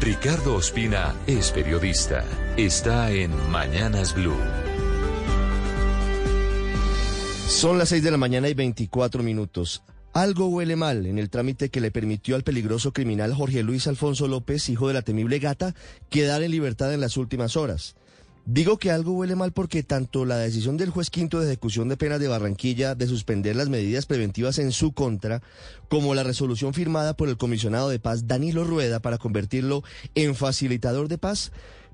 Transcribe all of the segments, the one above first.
Ricardo Ospina es periodista. Está en Mañanas Blue. Son las 6 de la mañana y 24 minutos. Algo huele mal en el trámite que le permitió al peligroso criminal Jorge Luis Alfonso López, hijo de la temible gata, quedar en libertad en las últimas horas. Digo que algo huele mal porque tanto la decisión del juez quinto de ejecución de penas de Barranquilla de suspender las medidas preventivas en su contra, como la resolución firmada por el comisionado de paz Danilo Rueda para convertirlo en facilitador de paz,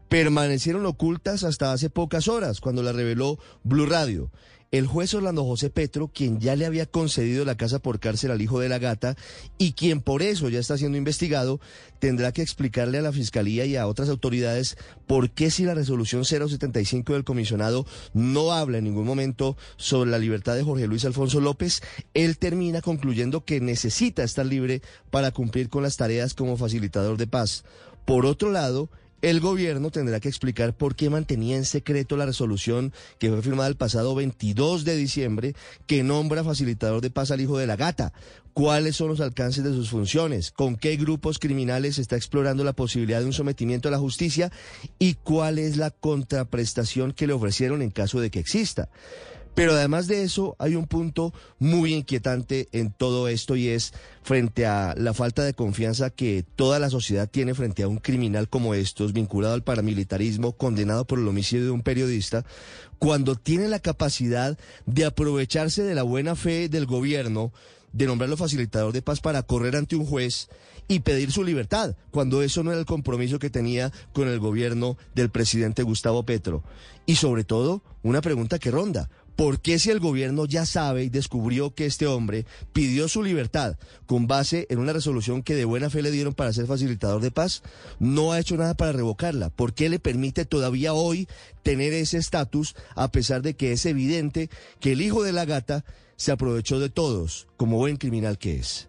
permanecieron ocultas hasta hace pocas horas, cuando la reveló Blue Radio. El juez Orlando José Petro, quien ya le había concedido la casa por cárcel al hijo de la gata y quien por eso ya está siendo investigado, tendrá que explicarle a la Fiscalía y a otras autoridades por qué si la resolución 075 del comisionado no habla en ningún momento sobre la libertad de Jorge Luis Alfonso López, él termina concluyendo que necesita estar libre para cumplir con las tareas como facilitador de paz. Por otro lado, el gobierno tendrá que explicar por qué mantenía en secreto la resolución que fue firmada el pasado 22 de diciembre que nombra facilitador de paz al hijo de la gata. ¿Cuáles son los alcances de sus funciones? ¿Con qué grupos criminales está explorando la posibilidad de un sometimiento a la justicia? ¿Y cuál es la contraprestación que le ofrecieron en caso de que exista? Pero además de eso, hay un punto muy inquietante en todo esto y es frente a la falta de confianza que toda la sociedad tiene frente a un criminal como estos, vinculado al paramilitarismo, condenado por el homicidio de un periodista, cuando tiene la capacidad de aprovecharse de la buena fe del gobierno, de nombrarlo facilitador de paz para correr ante un juez y pedir su libertad, cuando eso no era el compromiso que tenía con el gobierno del presidente Gustavo Petro. Y sobre todo, una pregunta que ronda. ¿Por qué si el gobierno ya sabe y descubrió que este hombre pidió su libertad con base en una resolución que de buena fe le dieron para ser facilitador de paz, no ha hecho nada para revocarla? ¿Por qué le permite todavía hoy tener ese estatus a pesar de que es evidente que el hijo de la gata se aprovechó de todos como buen criminal que es?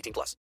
18 plus.